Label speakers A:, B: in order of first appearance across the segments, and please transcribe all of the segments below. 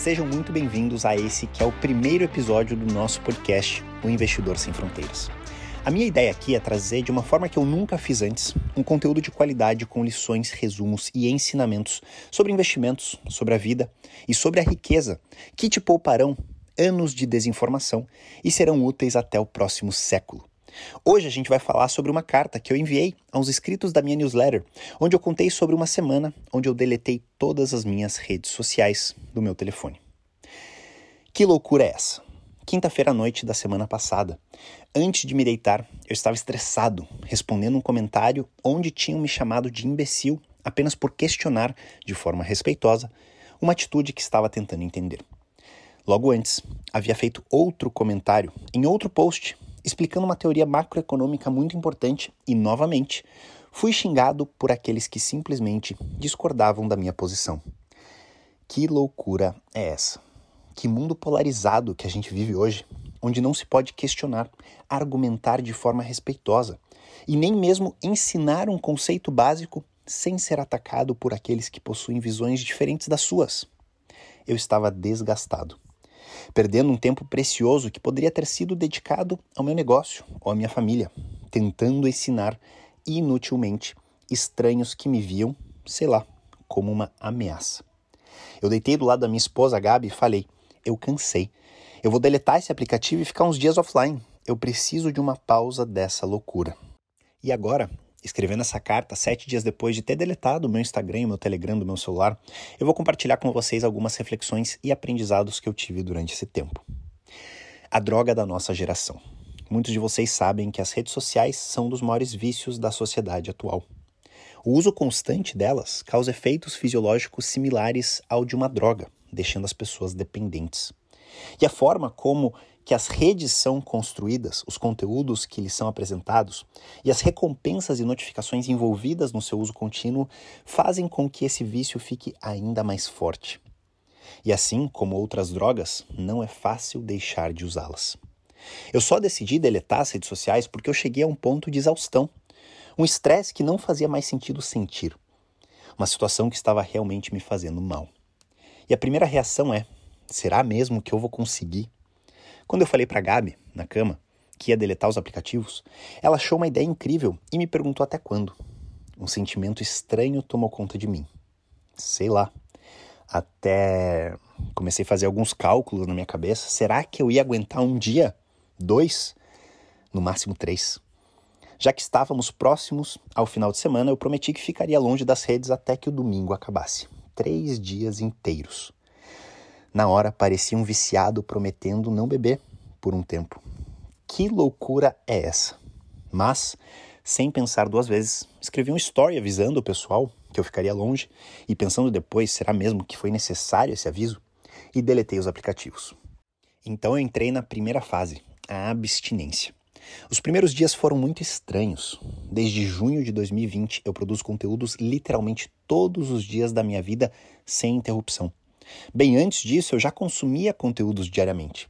A: Sejam muito bem-vindos a esse que é o primeiro episódio do nosso podcast, O Investidor Sem Fronteiras. A minha ideia aqui é trazer, de uma forma que eu nunca fiz antes, um conteúdo de qualidade com lições, resumos e ensinamentos sobre investimentos, sobre a vida e sobre a riqueza que te pouparão anos de desinformação e serão úteis até o próximo século. Hoje a gente vai falar sobre uma carta que eu enviei aos inscritos da minha newsletter, onde eu contei sobre uma semana onde eu deletei todas as minhas redes sociais do meu telefone. Que loucura é essa? Quinta-feira à noite da semana passada, antes de me deitar, eu estava estressado, respondendo um comentário onde tinham me chamado de imbecil apenas por questionar, de forma respeitosa, uma atitude que estava tentando entender. Logo antes, havia feito outro comentário em outro post explicando uma teoria macroeconômica muito importante e, novamente, fui xingado por aqueles que simplesmente discordavam da minha posição. Que loucura é essa? Que mundo polarizado que a gente vive hoje, onde não se pode questionar, argumentar de forma respeitosa e nem mesmo ensinar um conceito básico sem ser atacado por aqueles que possuem visões diferentes das suas. Eu estava desgastado perdendo um tempo precioso que poderia ter sido dedicado ao meu negócio ou à minha família, tentando ensinar inutilmente estranhos que me viam, sei lá, como uma ameaça. Eu deitei do lado da minha esposa, Gabi, e falei: Eu cansei. Eu vou deletar esse aplicativo e ficar uns dias offline. Eu preciso de uma pausa dessa loucura. E agora escrevendo essa carta sete dias depois de ter deletado o meu Instagram o meu Telegram do meu celular, eu vou compartilhar com vocês algumas reflexões e aprendizados que eu tive durante esse tempo. A droga da nossa geração. Muitos de vocês sabem que as redes sociais são um dos maiores vícios da sociedade atual. O uso constante delas causa efeitos fisiológicos similares ao de uma droga, deixando as pessoas dependentes. E a forma como que as redes são construídas, os conteúdos que lhes são apresentados e as recompensas e notificações envolvidas no seu uso contínuo fazem com que esse vício fique ainda mais forte. E assim como outras drogas, não é fácil deixar de usá-las. Eu só decidi deletar as redes sociais porque eu cheguei a um ponto de exaustão, um estresse que não fazia mais sentido sentir, uma situação que estava realmente me fazendo mal. E a primeira reação é: será mesmo que eu vou conseguir? Quando eu falei para Gabi, na cama, que ia deletar os aplicativos, ela achou uma ideia incrível e me perguntou até quando. Um sentimento estranho tomou conta de mim. Sei lá. Até comecei a fazer alguns cálculos na minha cabeça. Será que eu ia aguentar um dia? Dois? No máximo três. Já que estávamos próximos ao final de semana, eu prometi que ficaria longe das redes até que o domingo acabasse. Três dias inteiros. Na hora, parecia um viciado prometendo não beber por um tempo. Que loucura é essa? Mas, sem pensar duas vezes, escrevi um story avisando o pessoal que eu ficaria longe e pensando depois, será mesmo que foi necessário esse aviso? E deletei os aplicativos. Então eu entrei na primeira fase, a abstinência. Os primeiros dias foram muito estranhos. Desde junho de 2020 eu produzo conteúdos literalmente todos os dias da minha vida sem interrupção. Bem antes disso, eu já consumia conteúdos diariamente.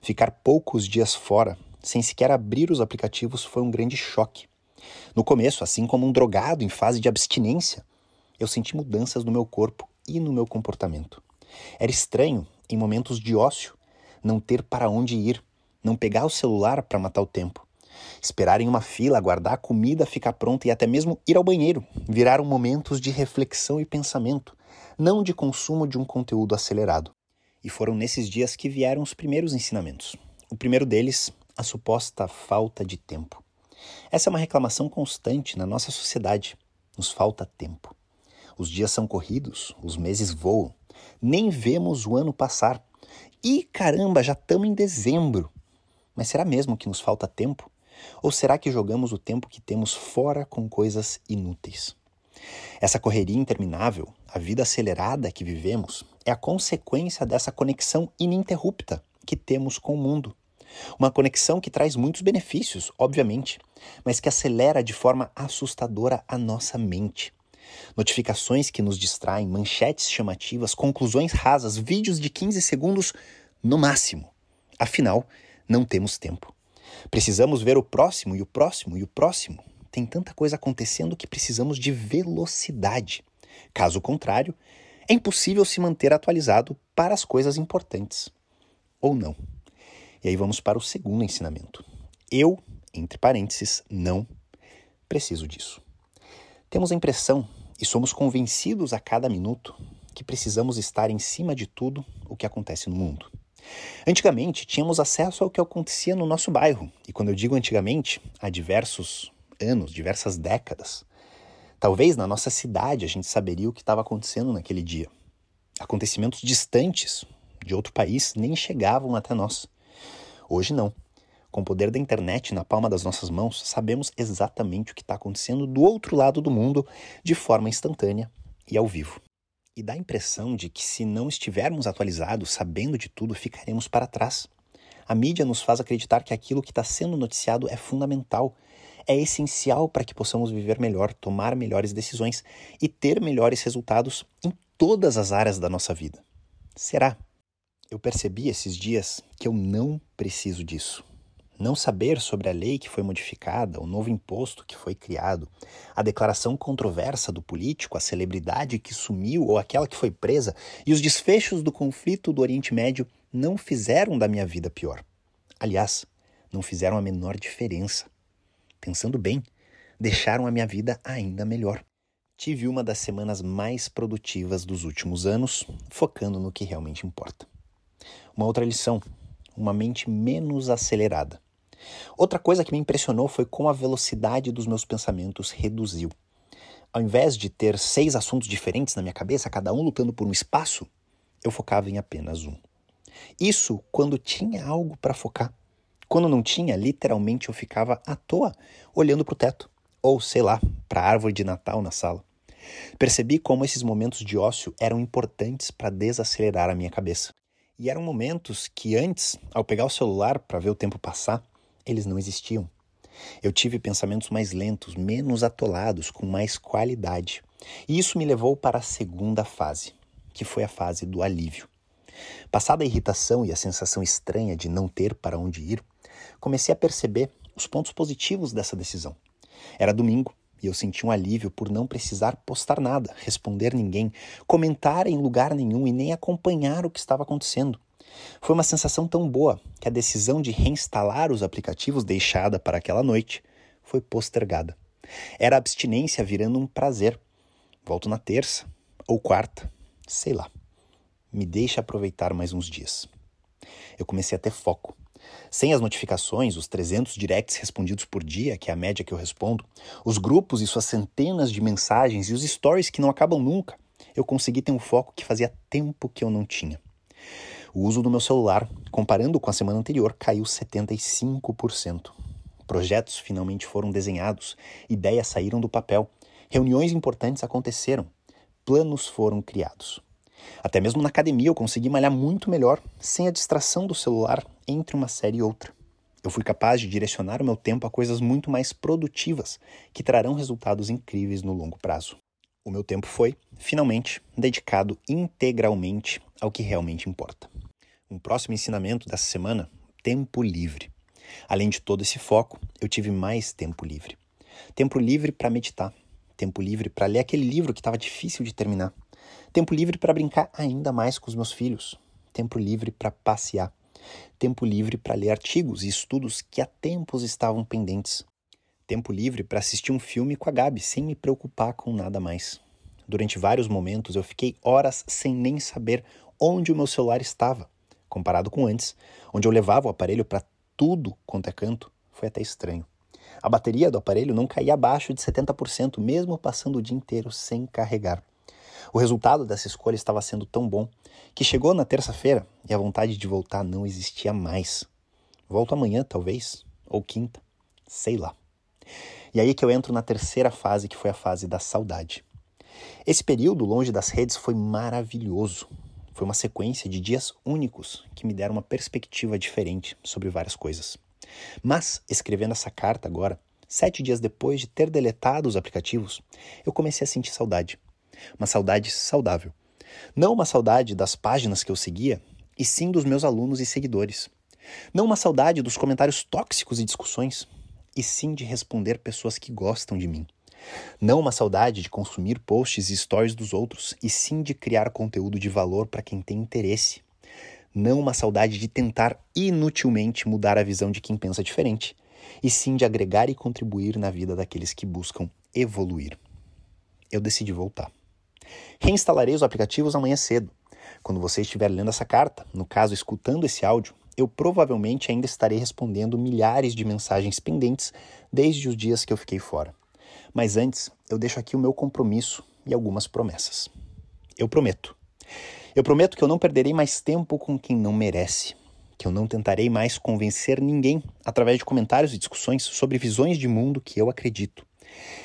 A: Ficar poucos dias fora, sem sequer abrir os aplicativos, foi um grande choque. No começo, assim como um drogado em fase de abstinência, eu senti mudanças no meu corpo e no meu comportamento. Era estranho, em momentos de ócio, não ter para onde ir, não pegar o celular para matar o tempo. Esperar em uma fila, aguardar a comida ficar pronta e até mesmo ir ao banheiro viraram momentos de reflexão e pensamento, não de consumo de um conteúdo acelerado. E foram nesses dias que vieram os primeiros ensinamentos. O primeiro deles, a suposta falta de tempo. Essa é uma reclamação constante na nossa sociedade. Nos falta tempo. Os dias são corridos, os meses voam, nem vemos o ano passar. E caramba, já estamos em dezembro. Mas será mesmo que nos falta tempo? Ou será que jogamos o tempo que temos fora com coisas inúteis? Essa correria interminável, a vida acelerada que vivemos, é a consequência dessa conexão ininterrupta que temos com o mundo. Uma conexão que traz muitos benefícios, obviamente, mas que acelera de forma assustadora a nossa mente. Notificações que nos distraem, manchetes chamativas, conclusões rasas, vídeos de 15 segundos no máximo. Afinal, não temos tempo. Precisamos ver o próximo e o próximo e o próximo. Tem tanta coisa acontecendo que precisamos de velocidade. Caso contrário, é impossível se manter atualizado para as coisas importantes. Ou não. E aí vamos para o segundo ensinamento. Eu, entre parênteses, não preciso disso. Temos a impressão e somos convencidos a cada minuto que precisamos estar em cima de tudo o que acontece no mundo. Antigamente, tínhamos acesso ao que acontecia no nosso bairro, e quando eu digo antigamente, há diversos anos, diversas décadas. Talvez na nossa cidade a gente saberia o que estava acontecendo naquele dia. Acontecimentos distantes de outro país nem chegavam até nós. Hoje não. Com o poder da internet na palma das nossas mãos, sabemos exatamente o que está acontecendo do outro lado do mundo de forma instantânea e ao vivo. E dá a impressão de que, se não estivermos atualizados, sabendo de tudo, ficaremos para trás. A mídia nos faz acreditar que aquilo que está sendo noticiado é fundamental, é essencial para que possamos viver melhor, tomar melhores decisões e ter melhores resultados em todas as áreas da nossa vida. Será? Eu percebi esses dias que eu não preciso disso. Não saber sobre a lei que foi modificada, o novo imposto que foi criado, a declaração controversa do político, a celebridade que sumiu ou aquela que foi presa e os desfechos do conflito do Oriente Médio não fizeram da minha vida pior. Aliás, não fizeram a menor diferença. Pensando bem, deixaram a minha vida ainda melhor. Tive uma das semanas mais produtivas dos últimos anos, focando no que realmente importa. Uma outra lição: uma mente menos acelerada. Outra coisa que me impressionou foi como a velocidade dos meus pensamentos reduziu. Ao invés de ter seis assuntos diferentes na minha cabeça, cada um lutando por um espaço, eu focava em apenas um. Isso quando tinha algo para focar. Quando não tinha, literalmente eu ficava à toa, olhando para o teto, ou sei lá, para a árvore de Natal na sala. Percebi como esses momentos de ócio eram importantes para desacelerar a minha cabeça. E eram momentos que antes, ao pegar o celular para ver o tempo passar, eles não existiam. Eu tive pensamentos mais lentos, menos atolados, com mais qualidade. E isso me levou para a segunda fase, que foi a fase do alívio. Passada a irritação e a sensação estranha de não ter para onde ir, comecei a perceber os pontos positivos dessa decisão. Era domingo e eu senti um alívio por não precisar postar nada, responder ninguém, comentar em lugar nenhum e nem acompanhar o que estava acontecendo. Foi uma sensação tão boa que a decisão de reinstalar os aplicativos deixada para aquela noite foi postergada. Era a abstinência virando um prazer. Volto na terça ou quarta, sei lá. Me deixa aproveitar mais uns dias. Eu comecei a ter foco. Sem as notificações, os 300 directs respondidos por dia, que é a média que eu respondo, os grupos e suas centenas de mensagens e os stories que não acabam nunca, eu consegui ter um foco que fazia tempo que eu não tinha. O uso do meu celular, comparando com a semana anterior, caiu 75%. Projetos finalmente foram desenhados, ideias saíram do papel, reuniões importantes aconteceram, planos foram criados. Até mesmo na academia eu consegui malhar muito melhor, sem a distração do celular entre uma série e outra. Eu fui capaz de direcionar o meu tempo a coisas muito mais produtivas, que trarão resultados incríveis no longo prazo. O meu tempo foi, finalmente, dedicado integralmente ao que realmente importa. Um próximo ensinamento dessa semana: tempo livre. Além de todo esse foco, eu tive mais tempo livre. Tempo livre para meditar, tempo livre para ler aquele livro que estava difícil de terminar, tempo livre para brincar ainda mais com os meus filhos, tempo livre para passear, tempo livre para ler artigos e estudos que há tempos estavam pendentes, tempo livre para assistir um filme com a Gabi sem me preocupar com nada mais. Durante vários momentos eu fiquei horas sem nem saber onde o meu celular estava. Comparado com antes, onde eu levava o aparelho para tudo quanto é canto, foi até estranho. A bateria do aparelho não caía abaixo de 70%, mesmo passando o dia inteiro sem carregar. O resultado dessa escolha estava sendo tão bom que chegou na terça-feira e a vontade de voltar não existia mais. Volto amanhã, talvez, ou quinta, sei lá. E aí que eu entro na terceira fase, que foi a fase da saudade. Esse período longe das redes foi maravilhoso. Foi uma sequência de dias únicos que me deram uma perspectiva diferente sobre várias coisas. Mas, escrevendo essa carta agora, sete dias depois de ter deletado os aplicativos, eu comecei a sentir saudade. Uma saudade saudável. Não uma saudade das páginas que eu seguia, e sim dos meus alunos e seguidores. Não uma saudade dos comentários tóxicos e discussões, e sim de responder pessoas que gostam de mim. Não uma saudade de consumir posts e stories dos outros, e sim de criar conteúdo de valor para quem tem interesse. Não uma saudade de tentar inutilmente mudar a visão de quem pensa diferente, e sim de agregar e contribuir na vida daqueles que buscam evoluir. Eu decidi voltar. Reinstalarei os aplicativos amanhã cedo. Quando você estiver lendo essa carta, no caso escutando esse áudio, eu provavelmente ainda estarei respondendo milhares de mensagens pendentes desde os dias que eu fiquei fora. Mas antes, eu deixo aqui o meu compromisso e algumas promessas. Eu prometo. Eu prometo que eu não perderei mais tempo com quem não merece, que eu não tentarei mais convencer ninguém através de comentários e discussões sobre visões de mundo que eu acredito.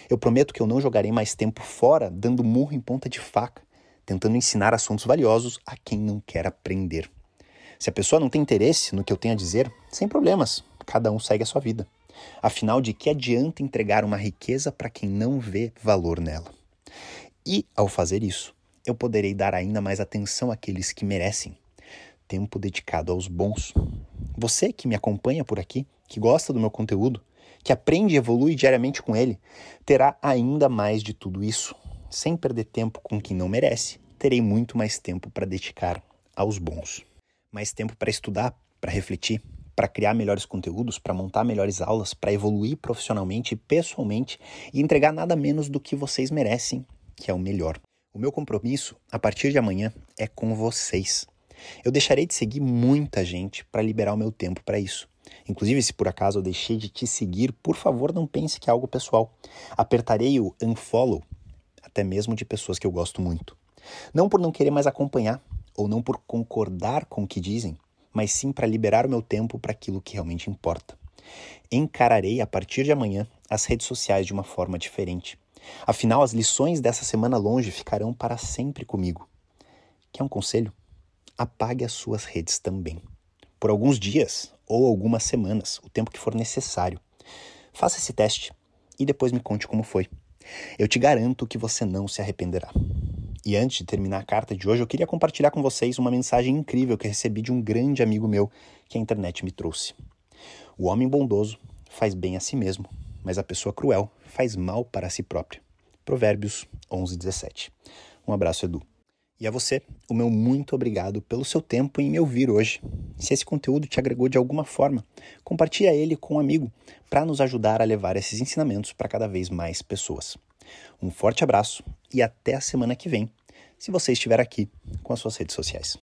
A: Eu prometo que eu não jogarei mais tempo fora dando murro em ponta de faca, tentando ensinar assuntos valiosos a quem não quer aprender. Se a pessoa não tem interesse no que eu tenho a dizer, sem problemas, cada um segue a sua vida. Afinal, de que adianta entregar uma riqueza para quem não vê valor nela? E, ao fazer isso, eu poderei dar ainda mais atenção àqueles que merecem. Tempo dedicado aos bons. Você que me acompanha por aqui, que gosta do meu conteúdo, que aprende e evolui diariamente com ele, terá ainda mais de tudo isso. Sem perder tempo com quem não merece, terei muito mais tempo para dedicar aos bons mais tempo para estudar, para refletir, para criar melhores conteúdos, para montar melhores aulas, para evoluir profissionalmente e pessoalmente e entregar nada menos do que vocês merecem, que é o melhor. O meu compromisso, a partir de amanhã, é com vocês. Eu deixarei de seguir muita gente para liberar o meu tempo para isso. Inclusive, se por acaso eu deixei de te seguir, por favor, não pense que é algo pessoal. Apertarei o unfollow, até mesmo de pessoas que eu gosto muito. Não por não querer mais acompanhar, ou não por concordar com o que dizem, mas sim para liberar o meu tempo para aquilo que realmente importa. Encararei a partir de amanhã as redes sociais de uma forma diferente. Afinal, as lições dessa semana longe ficarão para sempre comigo. Quer um conselho? Apague as suas redes também. Por alguns dias ou algumas semanas, o tempo que for necessário. Faça esse teste e depois me conte como foi. Eu te garanto que você não se arrependerá. E antes de terminar a carta de hoje, eu queria compartilhar com vocês uma mensagem incrível que recebi de um grande amigo meu que a internet me trouxe. O homem bondoso faz bem a si mesmo, mas a pessoa cruel faz mal para si própria. Provérbios 11, 17. Um abraço, Edu. E a você, o meu muito obrigado pelo seu tempo em me ouvir hoje. Se esse conteúdo te agregou de alguma forma, compartilhe ele com um amigo para nos ajudar a levar esses ensinamentos para cada vez mais pessoas. Um forte abraço e até a semana que vem, se você estiver aqui com as suas redes sociais.